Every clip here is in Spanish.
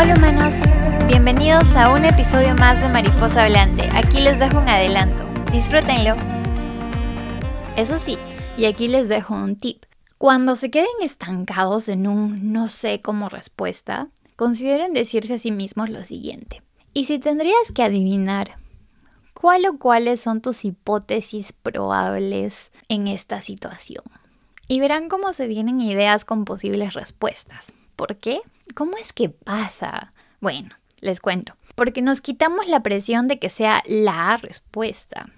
Hola humanos, bienvenidos a un episodio más de Mariposa Hablante. Aquí les dejo un adelanto, disfrútenlo. Eso sí, y aquí les dejo un tip. Cuando se queden estancados en un no sé como respuesta, consideren decirse a sí mismos lo siguiente. Y si tendrías que adivinar cuál o cuáles son tus hipótesis probables en esta situación. Y verán cómo se vienen ideas con posibles respuestas. ¿Por qué? ¿Cómo es que pasa? Bueno, les cuento. Porque nos quitamos la presión de que sea la respuesta.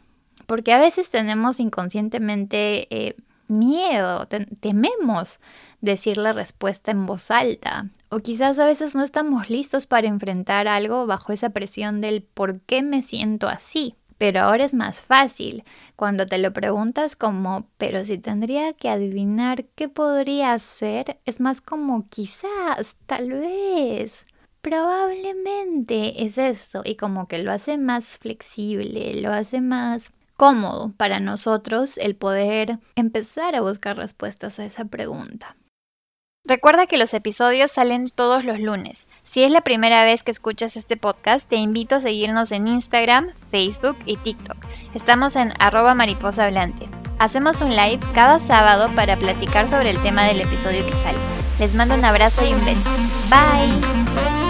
Porque a veces tenemos inconscientemente eh, miedo, tememos decir la respuesta en voz alta. O quizás a veces no estamos listos para enfrentar algo bajo esa presión del por qué me siento así. Pero ahora es más fácil cuando te lo preguntas como, pero si tendría que adivinar qué podría ser, es más como quizás, tal vez. Probablemente es esto y como que lo hace más flexible, lo hace más cómodo para nosotros el poder empezar a buscar respuestas a esa pregunta. Recuerda que los episodios salen todos los lunes. Si es la primera vez que escuchas este podcast, te invito a seguirnos en Instagram, Facebook y TikTok. Estamos en arroba mariposa. Hacemos un live cada sábado para platicar sobre el tema del episodio que sale. Les mando un abrazo y un beso. Bye.